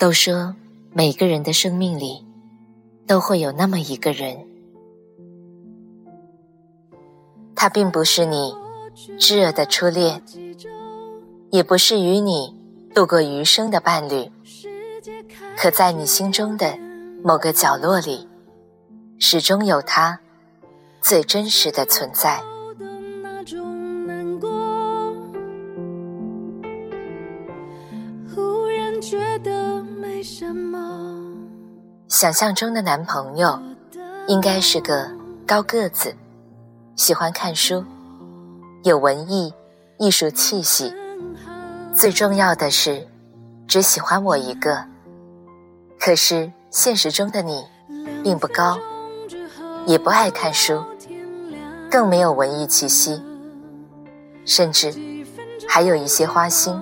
都说每个人的生命里都会有那么一个人，他并不是你炙热的初恋，也不是与你度过余生的伴侣，可在你心中的某个角落里，始终有他最真实的存在。忽然觉得想象中的男朋友，应该是个高个子，喜欢看书，有文艺艺术气息。最重要的是，只喜欢我一个。可是现实中的你，并不高，也不爱看书，更没有文艺气息，甚至还有一些花心。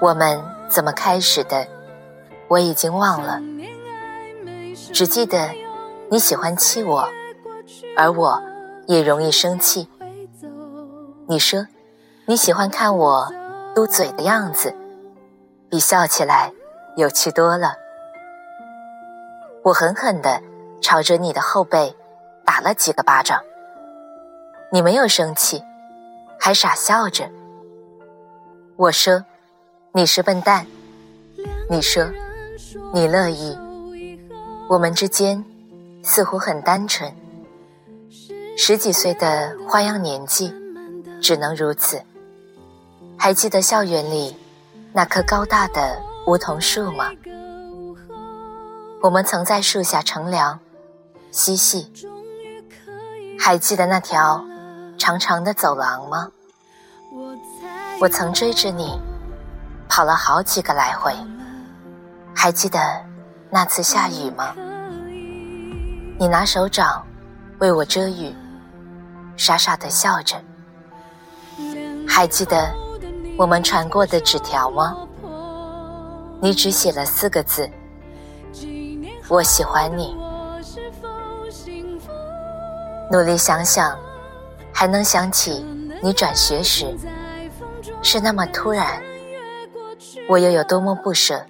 我们怎么开始的？我已经忘了，只记得你喜欢气我，而我也容易生气。你说你喜欢看我嘟嘴的样子，比笑起来有趣多了。我狠狠地朝着你的后背打了几个巴掌，你没有生气，还傻笑着。我说你是笨蛋，你说。你乐意，我们之间似乎很单纯。十几岁的花样年纪，只能如此。还记得校园里那棵高大的梧桐树吗？我们曾在树下乘凉、嬉戏。还记得那条长长的走廊吗？我曾追着你，跑了好几个来回。还记得那次下雨吗？你拿手掌为我遮雨，傻傻的笑着。还记得我们传过的纸条吗？你只写了四个字：“我喜欢你。”努力想想，还能想起你转学时是那么突然，我又有多么不舍。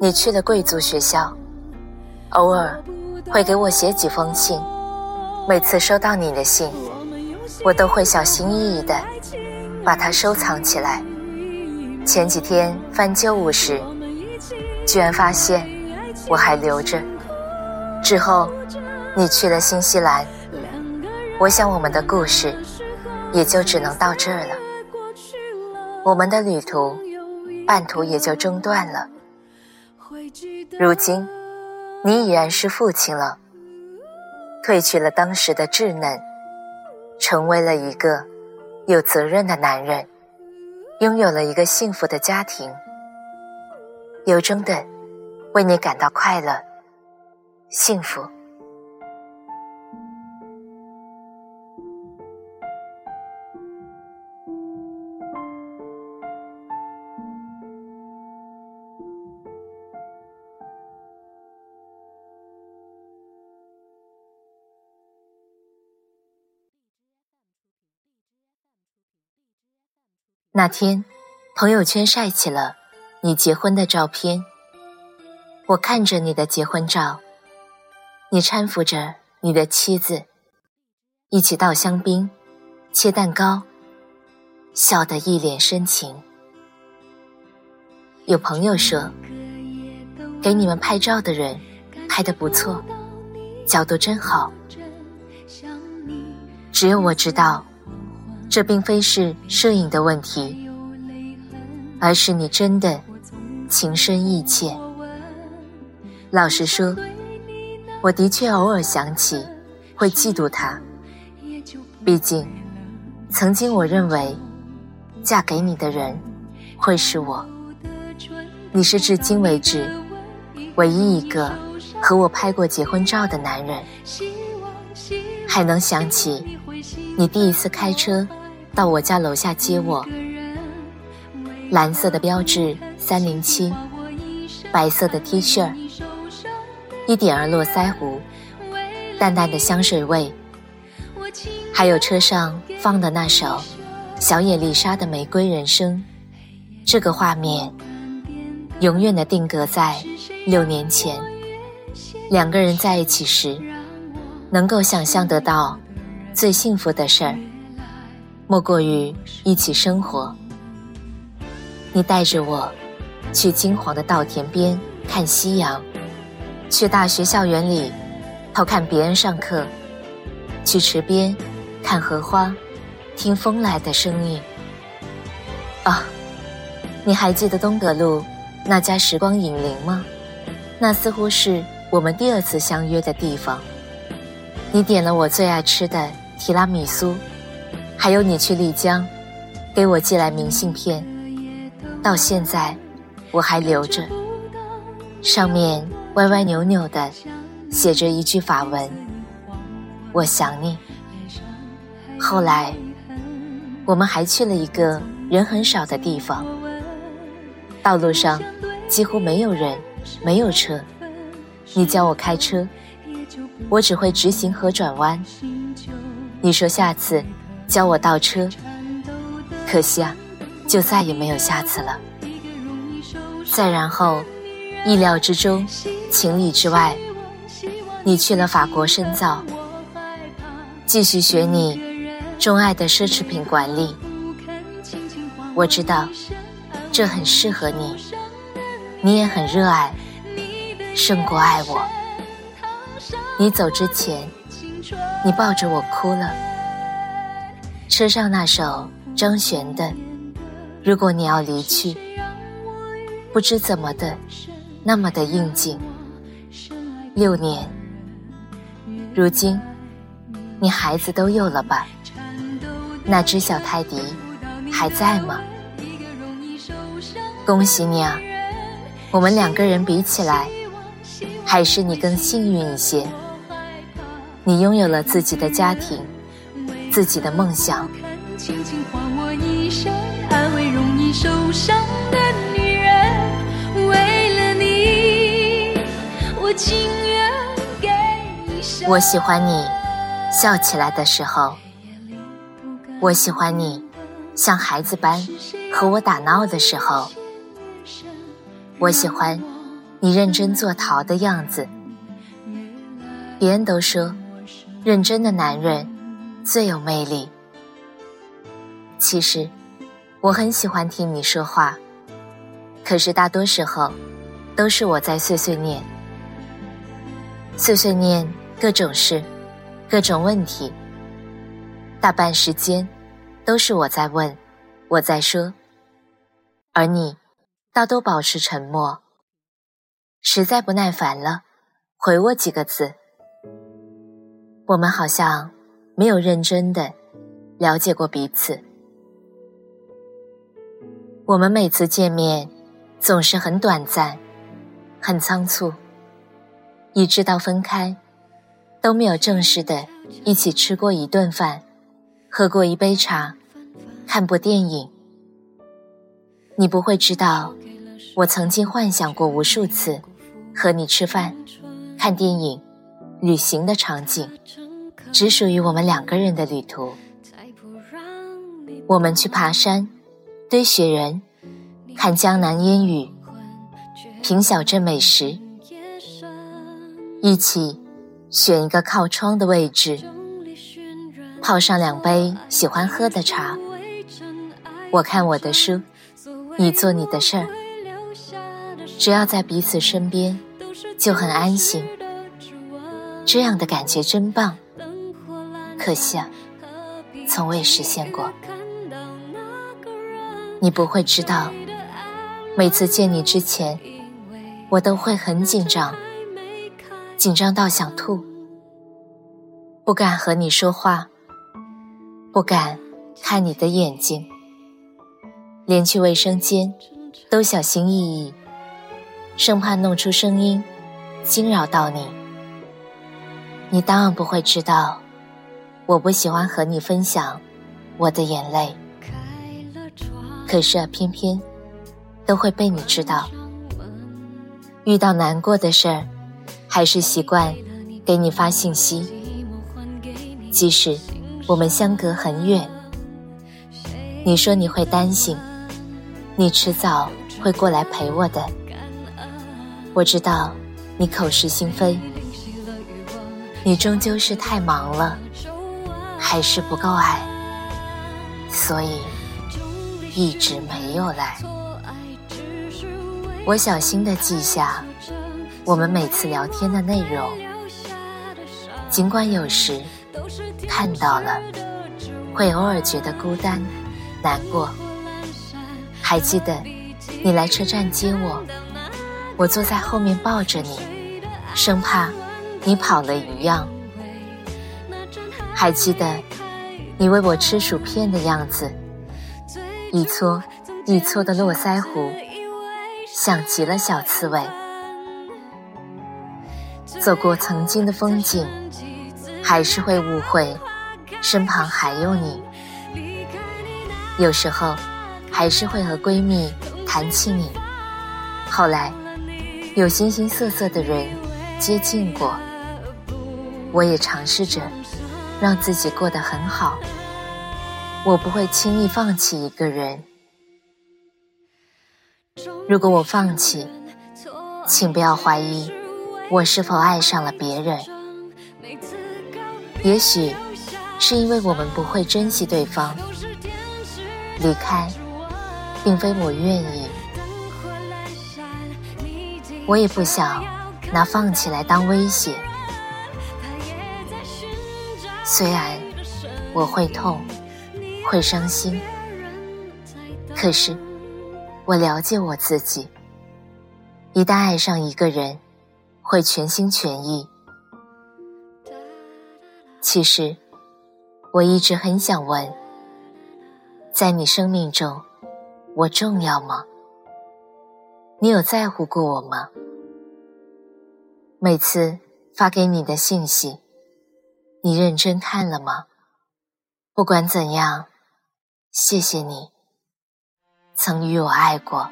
你去了贵族学校，偶尔会给我写几封信。每次收到你的信，我都会小心翼翼地把它收藏起来。前几天翻旧物时，居然发现我还留着。之后你去了新西兰，我想我们的故事也就只能到这儿了。我们的旅途半途也就中断了。如今，你已然是父亲了，褪去了当时的稚嫩，成为了一个有责任的男人，拥有了一个幸福的家庭。由衷的为你感到快乐、幸福。那天，朋友圈晒起了你结婚的照片。我看着你的结婚照，你搀扶着你的妻子，一起倒香槟、切蛋糕，笑得一脸深情。有朋友说，给你们拍照的人拍得不错，角度真好。只有我知道。这并非是摄影的问题，而是你真的情深意切。老实说，我的确偶尔想起，会嫉妒他。毕竟，曾经我认为，嫁给你的人会是我。你是至今为止唯一一个和我拍过结婚照的男人，还能想起你第一次开车到我家楼下接我，蓝色的标志三零七，白色的 T 恤，一点儿络腮胡，淡淡的香水味，还有车上放的那首小野丽莎的《玫瑰人生》，这个画面。永远的定格在六年前，两个人在一起时，能够想象得到最幸福的事儿，莫过于一起生活。你带着我去金黄的稻田边看夕阳，去大学校园里偷看别人上课，去池边看荷花，听风来的声音。啊，你还记得东德路？那家时光影灵吗？那似乎是我们第二次相约的地方。你点了我最爱吃的提拉米苏，还有你去丽江，给我寄来明信片，到现在我还留着，上面歪歪扭扭的写着一句法文：“我想你。”后来，我们还去了一个人很少的地方。道路上几乎没有人，没有车。你教我开车，我只会直行和转弯。你说下次教我倒车，可惜啊，就再也没有下次了。再然后，意料之中，情理之外，你去了法国深造，继续学你钟爱的奢侈品管理。我知道。这很适合你，你也很热爱，胜过爱我。你走之前，你抱着我哭了。车上那首张悬的《如果你要离去》，不知怎么的，那么的应景。六年，如今，你孩子都有了吧？那只小泰迪还在吗？恭喜你啊！我们两个人比起来，还是你更幸运一些。你拥有了自己的家庭，自己的梦想。我喜欢你笑起来的时候，我喜欢你像孩子般和我打闹的时候。我喜欢你认真做陶的样子。别人都说，认真的男人最有魅力。其实，我很喜欢听你说话，可是大多时候都是我在碎碎念，碎碎念各种事，各种问题。大半时间都是我在问，我在说，而你。大都保持沉默，实在不耐烦了，回我几个字。我们好像没有认真的了解过彼此。我们每次见面总是很短暂，很仓促，一直到分开都没有正式的一起吃过一顿饭，喝过一杯茶，看过电影。你不会知道，我曾经幻想过无数次和你吃饭、看电影、旅行的场景，只属于我们两个人的旅途。我们去爬山、堆雪人、看江南烟雨、品小镇美食，一起选一个靠窗的位置，泡上两杯喜欢喝的茶。我看我的书。你做你的事儿，只要在彼此身边，就很安心。这样的感觉真棒，可惜啊，从未实现过。你不会知道，每次见你之前，我都会很紧张，紧张到想吐，不敢和你说话，不敢看你的眼睛。连去卫生间都小心翼翼，生怕弄出声音惊扰到你。你当然不会知道，我不喜欢和你分享我的眼泪。可是啊，偏偏都会被你知道。遇到难过的事儿，还是习惯给你发信息，即使我们相隔很远。你说你会担心，你迟早会过来陪我的。我知道你口是心非。你终究是太忙了，还是不够爱，所以一直没有来。我小心地记下我们每次聊天的内容，尽管有时看到了，会偶尔觉得孤单、难过。还记得你来车站接我，我坐在后面抱着你，生怕。你跑了一样，还记得你喂我吃薯片的样子，一撮一撮的络腮胡，像极了小刺猬。走过曾经的风景，还是会误会身旁还有你。有时候还是会和闺蜜谈起你，后来有形形色色的人接近过。我也尝试着让自己过得很好，我不会轻易放弃一个人。如果我放弃，请不要怀疑我是否爱上了别人。也许是因为我们不会珍惜对方，离开并非我愿意，我也不想拿放弃来当威胁。虽然我会痛，会伤心，可是我了解我自己。一旦爱上一个人，会全心全意。其实，我一直很想问：在你生命中，我重要吗？你有在乎过我吗？每次发给你的信息。你认真看了吗？不管怎样，谢谢你曾与我爱过。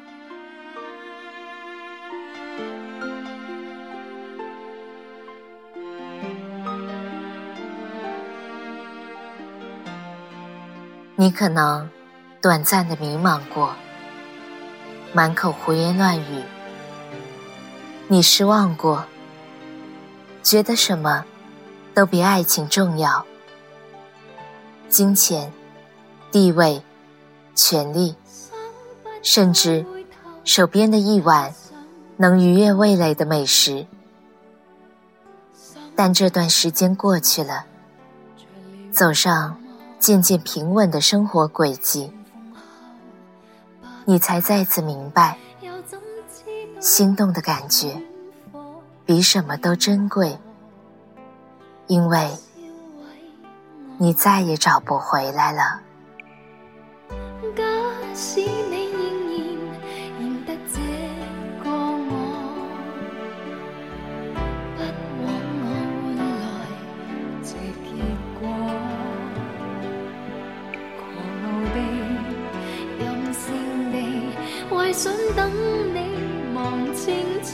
你可能短暂的迷茫过，满口胡言乱语。你失望过，觉得什么？都比爱情重要。金钱、地位、权力，甚至手边的一碗能愉悦味蕾的美食。但这段时间过去了，走上渐渐平稳的生活轨迹，你才再次明白，心动的感觉比什么都珍贵。因为你再也找不回来了。假使你仍然认得这个我，不枉我换来这结果。狂傲地、任性地、幻想等你望清楚，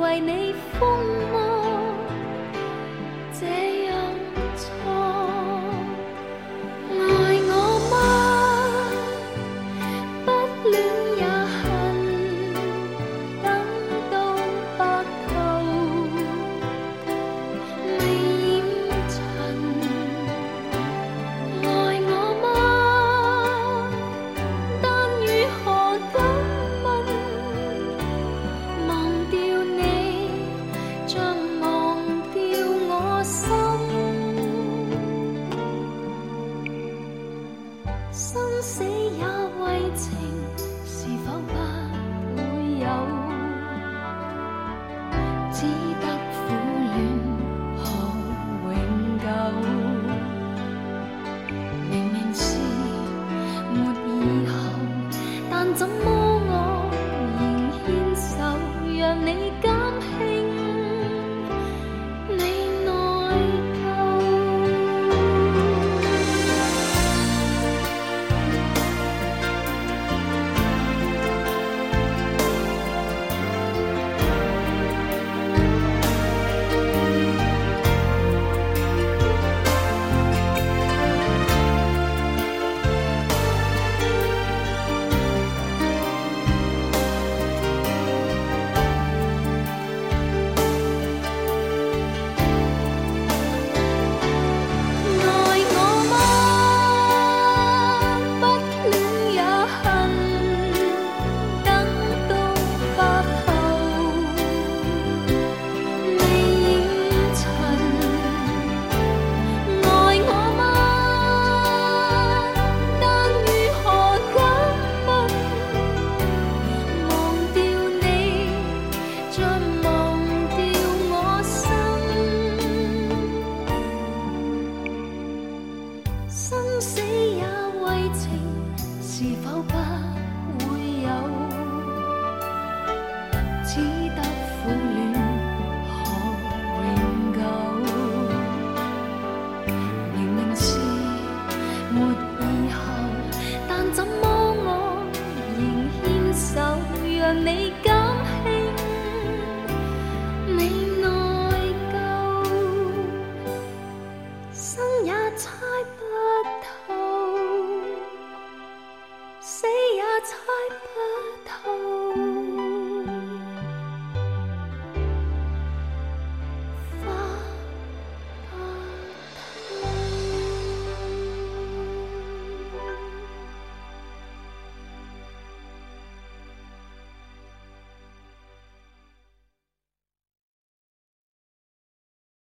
为你疯怎么？